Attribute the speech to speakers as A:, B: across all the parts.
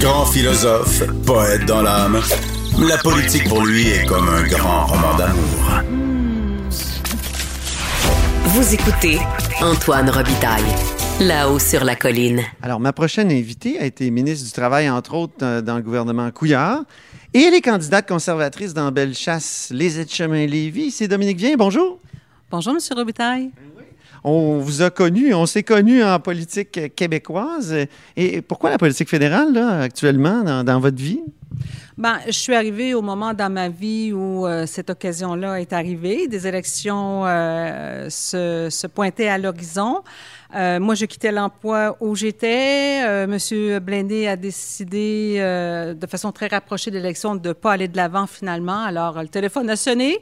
A: Grand philosophe, poète dans l'âme, la politique pour lui est comme un grand roman d'amour.
B: Vous écoutez Antoine Robitaille, là-haut sur la colline.
C: Alors, ma prochaine invitée a été ministre du Travail, entre autres, euh, dans le gouvernement Couillard. Et elle est candidate conservatrice dans Bellechasse, les Aides-Chemins-Lévis. C'est Dominique Vien. Bonjour.
D: Bonjour, M. Robitaille.
C: On vous a connu, on s'est connu en politique québécoise. Et pourquoi la politique fédérale, là, actuellement, dans, votre vie?
D: Ben, je suis arrivée au moment dans ma vie où euh, cette occasion-là est arrivée. Des élections euh, se, pointaient à l'horizon. Euh, moi, je quittais l'emploi où j'étais. Monsieur Blindé a décidé, de façon très rapprochée de l'élection, de ne pas aller de l'avant finalement. Alors, le téléphone a sonné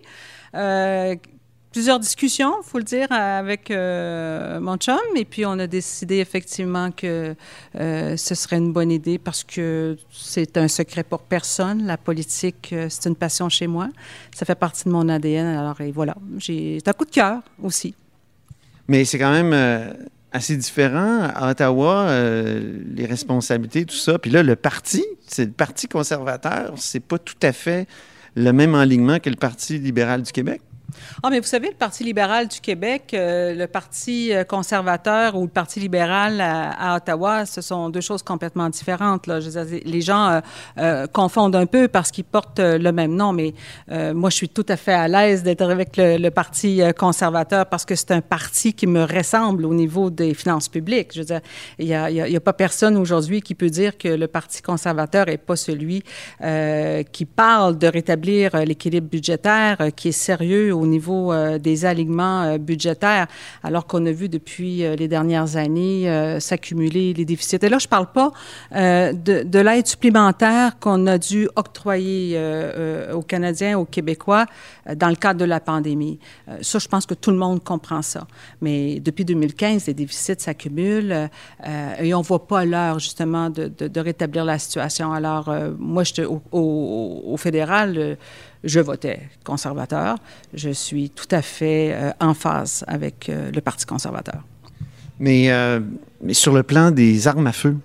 D: plusieurs discussions, faut le dire, avec euh, mon chum. Et puis, on a décidé effectivement que euh, ce serait une bonne idée parce que c'est un secret pour personne. La politique, euh, c'est une passion chez moi. Ça fait partie de mon ADN. Alors, et voilà, j'ai un coup de cœur aussi.
C: Mais c'est quand même assez différent. À Ottawa, les responsabilités, tout ça. Puis là, le parti, c'est le Parti conservateur, c'est pas tout à fait le même alignement que le Parti libéral du Québec.
D: Ah, mais vous savez, le Parti libéral du Québec, euh, le Parti euh, conservateur ou le Parti libéral à, Ottawa, ce sont deux choses complètement différentes. Les gens euh, confondent un peu parce qu'ils portent le même nom, mais moi, je suis tout à fait à l'aise d'être avec le, Parti conservateur parce que c'est un parti qui me ressemble au niveau des finances publiques. Je veux dire, il n'y a, a, pas personne aujourd'hui qui peut dire que le Parti conservateur n'est pas celui qui parle de rétablir l'équilibre budgétaire, qui est sérieux au niveau euh, des alignements euh, budgétaires, alors qu'on a vu depuis euh, les dernières années s'accumuler les déficits. Et là, je ne parle pas de, de l'aide supplémentaire qu'on a dû octroyer aux Canadiens, aux Québécois dans le cadre de la pandémie. ça, je pense que tout le monde comprend ça. Mais depuis 2015, les déficits s'accumulent et on ne voit pas l'heure, justement, de, de, rétablir la situation. Alors, moi, je, au, au, au fédéral, je votais conservateur. Je suis tout à fait euh, en phase avec euh, le Parti conservateur.
C: Mais, euh, mais, sur le plan des armes à feu,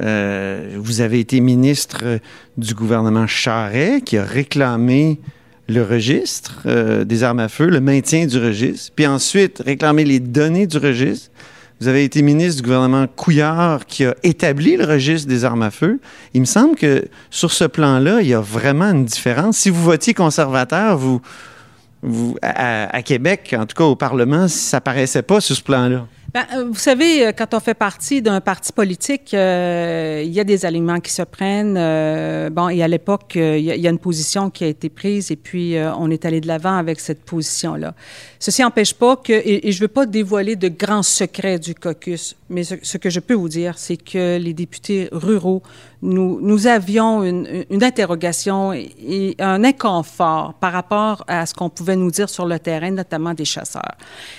C: vous avez été ministre du gouvernement Charret qui a réclamé le registre des armes à feu, le maintien du registre, puis ensuite réclamé les données du registre. Vous avez été ministre du gouvernement Couillard qui a établi le registre des armes à feu. Il me semble que sur ce plan-là, il y a vraiment une différence. Si vous votiez conservateur, vous, à, Québec, en tout cas au Parlement, ça paraissait pas sur ce plan-là.
D: Ben, euh, vous savez, euh, quand on fait partie d'un parti politique, euh, il y a des alignements qui se prennent. bon, et à l'époque, il y, a une position qui a été prise et puis on est allé de l'avant avec cette position-là. Ceci n'empêche pas que, et, je ne veux pas dévoiler de grands secrets du caucus, mais ce, que je peux vous dire, c'est que les députés ruraux, nous, nous avions une, une interrogation et, un inconfort par rapport à ce qu'on pouvait nous dire sur le terrain, notamment des chasseurs.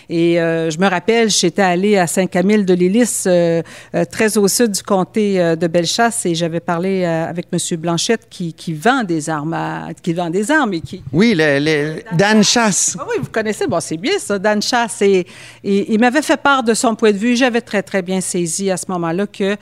D: Et je me rappelle, j'étais allée à Saint-Camille de l'Hélice, euh, euh, très au sud du comté euh, de Bellechasse, et j'avais parlé avec M. Blanchette qui, qui, vend des armes, qui vend des armes et qui...
C: Oui, le, Dan Chasse.
D: Ah oui, vous connaissez, bon, c'est bien ça, Dan Chasse. Et, et il m'avait fait part de son point de vue. J'avais très, très bien saisi à ce moment-là que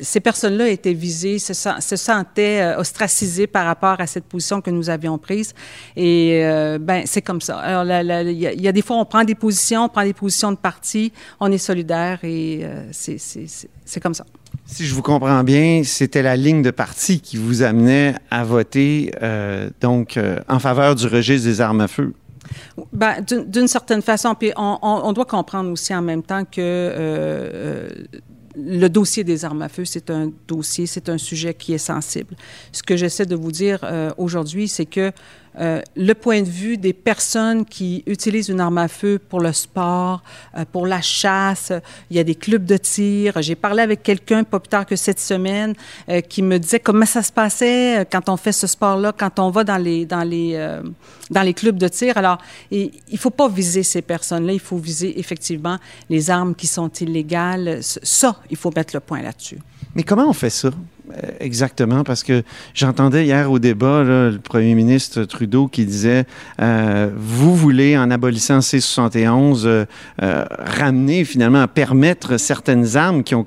D: ces personnes-là étaient visées, se, se sentaient ostracisées par rapport à cette position que nous avions prise. Et ben c'est comme ça. Alors, il y, a des fois, on prend des positions, on prend des positions de parti, on est solidaire et euh, c'est comme ça.
C: Si je vous comprends bien, c'était la ligne de parti qui vous amenait à voter euh, donc euh, en faveur du registre des armes à feu.
D: Ben, D'une certaine façon, puis on, on, doit comprendre aussi en même temps que le dossier des armes à feu, c'est un dossier, c'est un sujet qui est sensible. Ce que j'essaie de vous dire aujourd'hui, c'est que euh, le point de vue des personnes qui utilisent une arme à feu pour le sport, euh, pour la chasse. Il y a des clubs de tir. J'ai parlé avec quelqu'un pas plus tard que cette semaine euh, qui me disait comment ça se passait quand on fait ce sport-là, quand on va dans les, dans les, dans les clubs de tir. Alors, il ne faut pas viser ces personnes-là. Il faut viser effectivement les armes qui sont illégales. Ça, il faut mettre le point là-dessus.
C: Mais comment on fait ça? Exactement, parce que j'entendais hier au débat le premier ministre Trudeau qui disait euh, Vous voulez, en abolissant C-71, euh, euh, ramener finalement, permettre certaines armes qui ont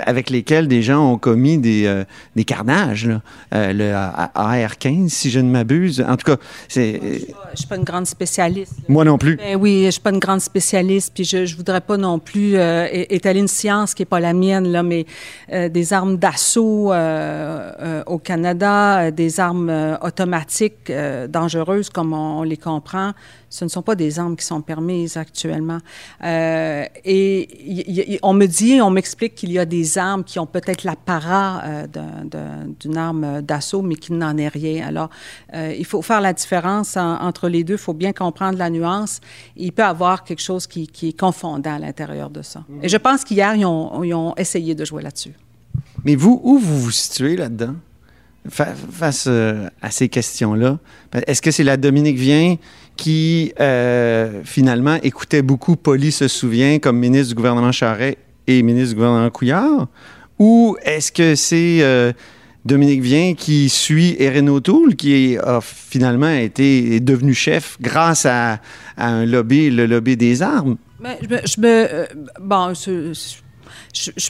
C: avec lesquelles des gens ont commis des, des carnages, le AR-15, si je ne m'abuse. En tout cas, c'est.
D: Je ne suis pas une grande spécialiste.
C: Moi non plus.
D: Ben oui, je ne suis pas une grande spécialiste, puis je ne voudrais pas non plus étaler une science qui n'est pas la mienne, là, mais des armes d'assaut euh, euh, au Canada, euh, des armes automatiques dangereuses comme on, les comprend, ce ne sont pas des armes qui sont permises actuellement. et on me dit, on m'explique qu'il y a des armes qui ont peut-être l'apparat d'une arme d'assaut, mais qui n'en est rien. Alors, il faut faire la différence entre les deux. Il faut bien comprendre la nuance. Il peut y avoir quelque chose qui, est confondant à l'intérieur de ça. Et je pense qu'hier, ils ont essayé de jouer là-dessus.
C: Mais vous, où vous vous situez là-dedans? face euh, à ces questions-là. Est-ce que c'est la Dominique Vien qui, euh, finalement, écoutait beaucoup Poli se souvient comme ministre du gouvernement Charret et ministre du gouvernement Couillard? Ou est-ce que c'est euh, Dominique Vien qui suit Erin O'Toole, qui a finalement été devenu chef grâce à, un lobby, le lobby des armes?
D: Mais ben, je me, bon, je, je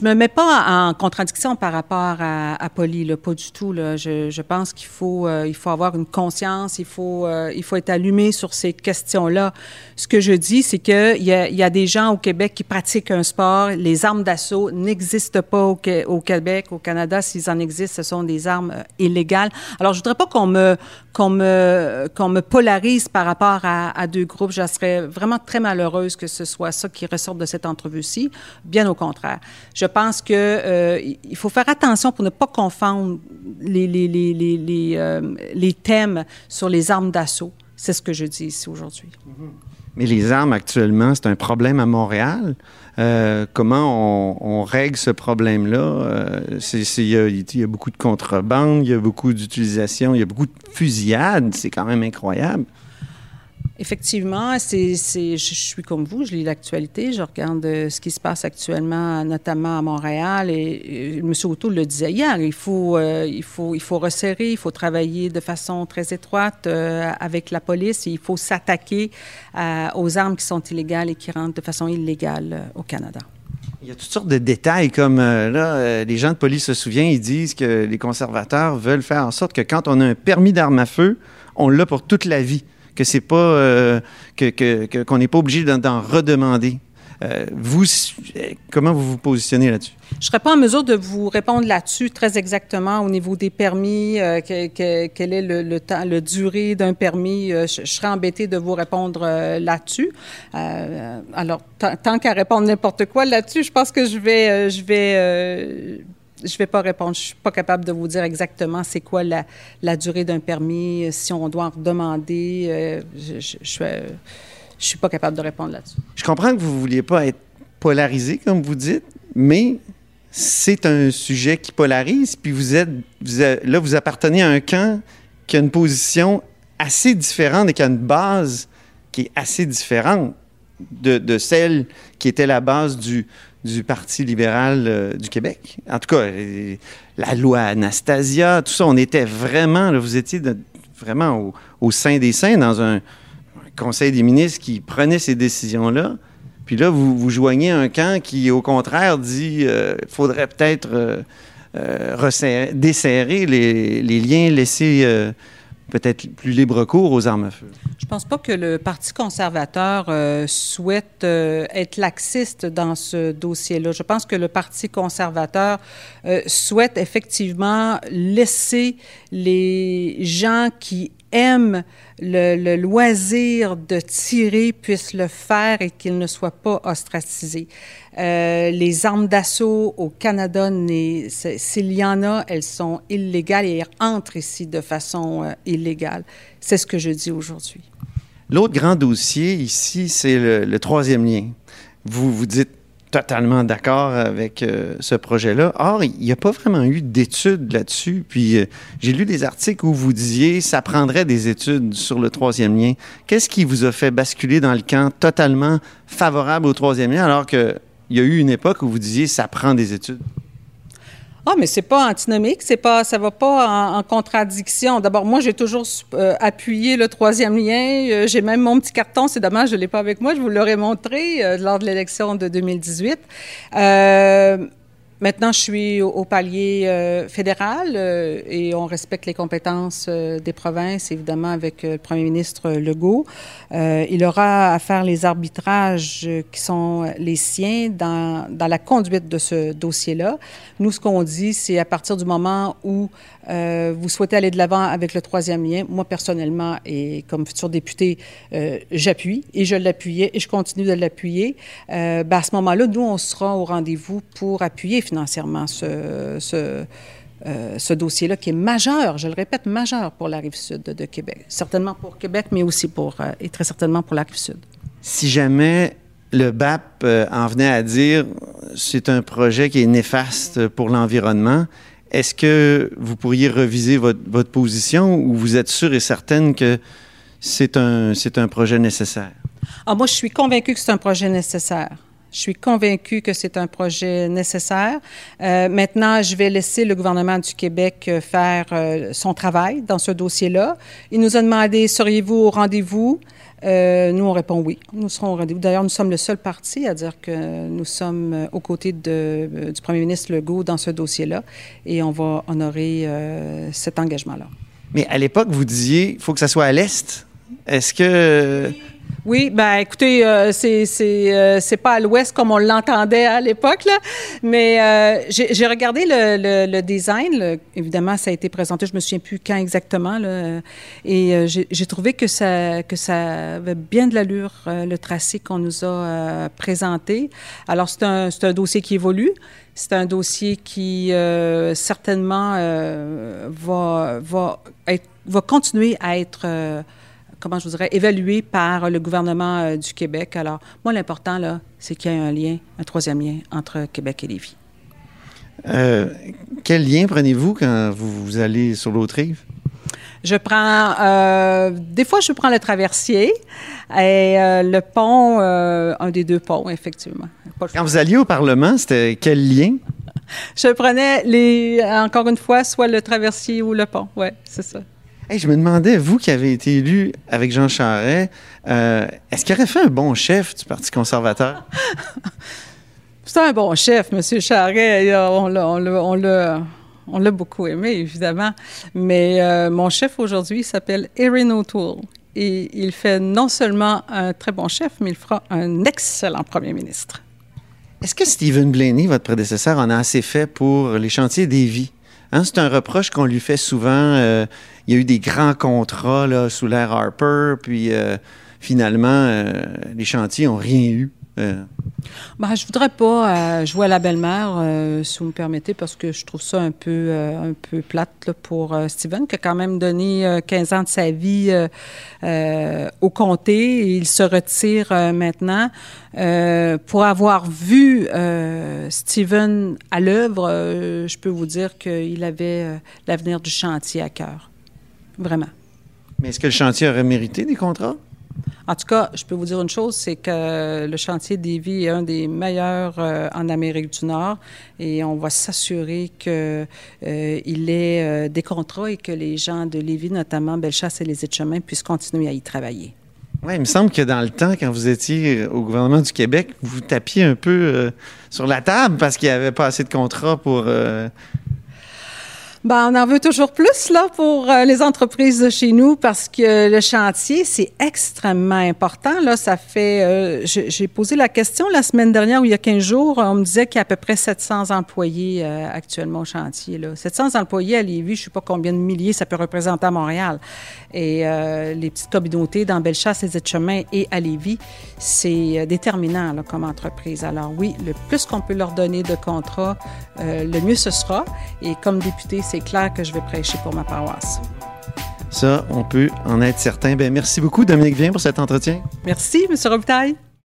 D: me mets pas en contradiction par rapport à, à Polly, pas du tout. Là. Je, je pense qu'il faut, euh, faut avoir une conscience, il faut, euh, il faut être allumé sur ces questions-là. Ce que je dis, c'est qu'il y a, y a des gens au Québec qui pratiquent un sport. Les armes d'assaut n'existent pas au, au, Québec, au Canada. S'ils en existent, ce sont des armes euh, illégales. Alors, je voudrais pas qu'on me, qu'on me, qu'on me polarise par rapport à, à deux groupes. Je serais vraiment très malheureuse que ce soit ça qui ressorte de cette entrevue-ci. Bien au contraire. Je pense qu'il euh, faut faire attention pour ne pas confondre euh, les thèmes sur les armes d'assaut. C'est ce que je dis ici aujourd'hui. Mm-hmm.
C: Mais les armes actuellement, c'est un problème à Montréal. Euh, comment on, règle ce problème-là? Il y, a beaucoup de contrebande, il y a beaucoup d'utilisation, il y a beaucoup de fusillades. C'est quand même incroyable.
D: Effectivement, c'est, je, suis comme vous, je lis l'actualité, je regarde euh, ce qui se passe actuellement, notamment à Montréal. Et, M. O'Toole le disait hier, il faut, euh, il, faut, il faut resserrer, il faut travailler de façon très étroite euh, avec la police et il faut s'attaquer aux armes qui sont illégales et qui rentrent de façon illégale au Canada.
C: Il y a toutes sortes de détails, comme là, les gens de police se souviennent, ils disent que les conservateurs veulent faire en sorte que quand on a un permis d'arme à feu, on l'a pour toute la vie que c'est pas euh, que, qu'on n'est pas obligé d'en, redemander. Euh, vous, comment vous vous positionnez là-dessus?
D: Je ne serais pas en mesure de vous répondre là-dessus très exactement au niveau des permis, euh, quel est le, le durée d'un permis. je, serais embêtée de vous répondre là-dessus. alors, tant qu'à répondre n'importe quoi là-dessus, je pense que je vais, je vais je ne vais pas répondre. Je ne suis pas capable de vous dire exactement c'est quoi la, durée d'un permis, si on doit en demander. Euh, je ne je, je, suis pas capable de répondre là-dessus.
C: Je comprends que vous vouliez pas être polarisé, comme vous dites, mais c'est un sujet qui polarise, puis vous êtes, là, vous appartenez à un camp qui a une position assez différente et qui a une base qui est assez différente de celle qui était la base du, du Parti libéral euh, du Québec. En tout cas, la loi Anastasia, tout ça, on était vraiment, vous étiez vraiment au, sein des saints dans un, conseil des ministres qui prenait ces décisions-là. Puis là, vous, vous joignez un camp qui, au contraire, dit euh, faudrait peut-être euh, desserrer les, les, liens, laisser peut-être plus libre cours aux armes à feu.
D: Je pense pas que le Parti conservateur euh, souhaite euh, être laxiste dans ce dossier-là. Je pense que le Parti conservateur euh, souhaite effectivement laisser les gens qui aiment le, loisir de tirer puissent le faire et qu'ils ne soient pas ostracisés. Euh, les armes d'assaut au Canada, s'il y en a, elles sont illégales et elles entrent ici de façon euh, illégale. C'est ce que je dis aujourd'hui.
C: L'autre grand dossier ici, c'est le, le troisième lien. Vous vous dites totalement d'accord avec euh, ce projet-là. Or, il n'y a pas vraiment eu d'études là-dessus. Puis, euh, j'ai lu des articles où vous disiez ça prendrait des études sur le troisième lien. Qu'est-ce qui vous a fait basculer dans le camp totalement favorable au troisième lien, alors qu'il y a eu une époque où vous disiez ça prend des études?
D: Ah, mais c'est pas antinomique, c'est pas, ça va pas en, contradiction. D'abord, moi, j'ai toujours euh, appuyé le troisième lien. Euh, j'ai même mon petit carton. C'est dommage, je l'ai pas avec moi. Je vous l'aurais montré euh, lors de l'élection de 2018. Maintenant, je suis au, palier euh, fédéral euh, et on respecte les compétences euh, des provinces, évidemment, avec le premier ministre Legault. il aura à faire les arbitrages qui sont les siens dans, dans la conduite de ce dossier-là. Nous, ce qu'on dit, c'est à partir du moment où vous souhaitez aller de l'avant avec le troisième lien, moi, personnellement, et comme futur député, j'appuie et je l'appuyais et je continue de l'appuyer. Ben, à ce moment-là, nous, on sera au rendez-vous pour appuyer financièrement ce, ce, euh, ce dossier-là qui est majeur, je le répète, majeur pour la rive sud de, Québec. Certainement pour Québec, mais aussi pour, euh, et très certainement pour la rive sud.
C: Si jamais le BAP euh, en venait à dire c'est un projet qui est néfaste pour l'environnement, est-ce que vous pourriez reviser votre, votre, position ou vous êtes sûr et certaine que c'est un, c'est un projet nécessaire?
D: Ah, moi, je suis convaincue que c'est un projet nécessaire. Je suis convaincue que c'est un projet nécessaire. Euh, maintenant, je vais laisser le gouvernement du Québec euh, faire euh, son travail dans ce dossier-là. Il nous a demandé, seriez-vous au rendez-vous? nous, on répond oui. Nous serons au rendez-vous. D'ailleurs, nous sommes le seul parti à dire que nous sommes aux côtés du premier ministre Legault dans ce dossier-là et on va honorer cet engagement-là.
C: Mais à l'époque, vous disiez, il faut que ça soit à l'Est. Est-ce que...
D: Oui, ben écoutez, euh, c'est euh, pas à l'ouest comme on l'entendait à l'époque là, mais euh, j'ai regardé le, le, design. évidemment, ça a été présenté. Je me souviens plus quand exactement là, et j'ai trouvé que ça que ça avait bien de l'allure le tracé qu'on nous a présenté. Alors c'est un c'est un dossier qui évolue. C'est un dossier qui certainement va va être, va continuer à être comment je vous dirais, évalué par le gouvernement euh, du Québec. Alors, moi, l'important, là, c'est qu'il y ait un lien, un troisième lien entre Québec et Lévis.
C: Euh, quel lien prenez-vous quand vous, allez sur l'autre rive?
D: Je prends, euh, des fois, je prends le traversier et le pont, un des deux ponts, effectivement.
C: Quand vous alliez au Parlement, c'était quel lien?
D: je prenais, les, encore une fois, soit le traversier ou le pont. Oui, c'est ça
C: je me demandais, vous qui avez été élu avec Jean Charest, euh, est-ce qu'il aurait fait un bon chef du Parti conservateur?
D: C'est un bon chef, M. Charest. On l'a, on l'a, beaucoup aimé, évidemment. Mais euh, mon chef aujourd'hui s'appelle Erin O'Toole. Et il fait non seulement un très bon chef, mais il fera un excellent premier ministre.
C: Est-ce que Stephen Blaney, votre prédécesseur, en a assez fait pour les chantiers des vies? Hein, c'est un reproche qu'on lui fait souvent. Euh, il y a eu des grands contrats sous l'ère Harper, puis euh, finalement, euh, les chantiers n'ont rien eu.
D: Ben, je voudrais pas jouer à la belle-mère, si vous me permettez, parce que je trouve ça un peu, un peu plate pour Steven, qui a quand même donné 15 ans de sa vie au comté. Il se retire maintenant. pour avoir vu Steven à l'œuvre, je peux vous dire qu'il avait l'avenir du chantier à cœur. Vraiment.
C: Mais est-ce que le chantier aurait mérité des contrats?
D: En tout cas, je peux vous dire une chose, c'est que le chantier d'Évy est un des meilleurs euh, en Amérique du Nord et on va s'assurer qu'il euh, ait euh, des contrats et que les gens de Lévis, notamment Bellechasse et les Etchemins, puissent continuer à y travailler.
C: Oui, il me semble que dans le temps, quand vous étiez au gouvernement du Québec, vous tapiez un peu sur la table parce qu'il n'y avait pas assez de contrats pour
D: ben, on en veut toujours plus là pour euh, les entreprises de chez nous parce que le chantier c'est extrêmement important. Là, ça fait. Euh, j'ai posé la question la semaine dernière ou il y a 15 jours, on me disait qu'il y a à peu près 700 employés euh, actuellement au chantier. Là. 700 employés à Lévis, je sais pas combien de milliers ça peut représenter à Montréal. Et les petites communautés dans Bellechasse, les Etchemins et à Lévis, c'est déterminant là, comme entreprise. Alors oui, le plus qu'on peut leur donner de contrats, le mieux ce sera. Et comme député, c'est clair que je vais prêcher pour ma paroisse.
C: Ça, on peut en être certain. Bien, merci beaucoup, Dominique Vien, pour cet entretien.
D: Merci, M. Robitaille.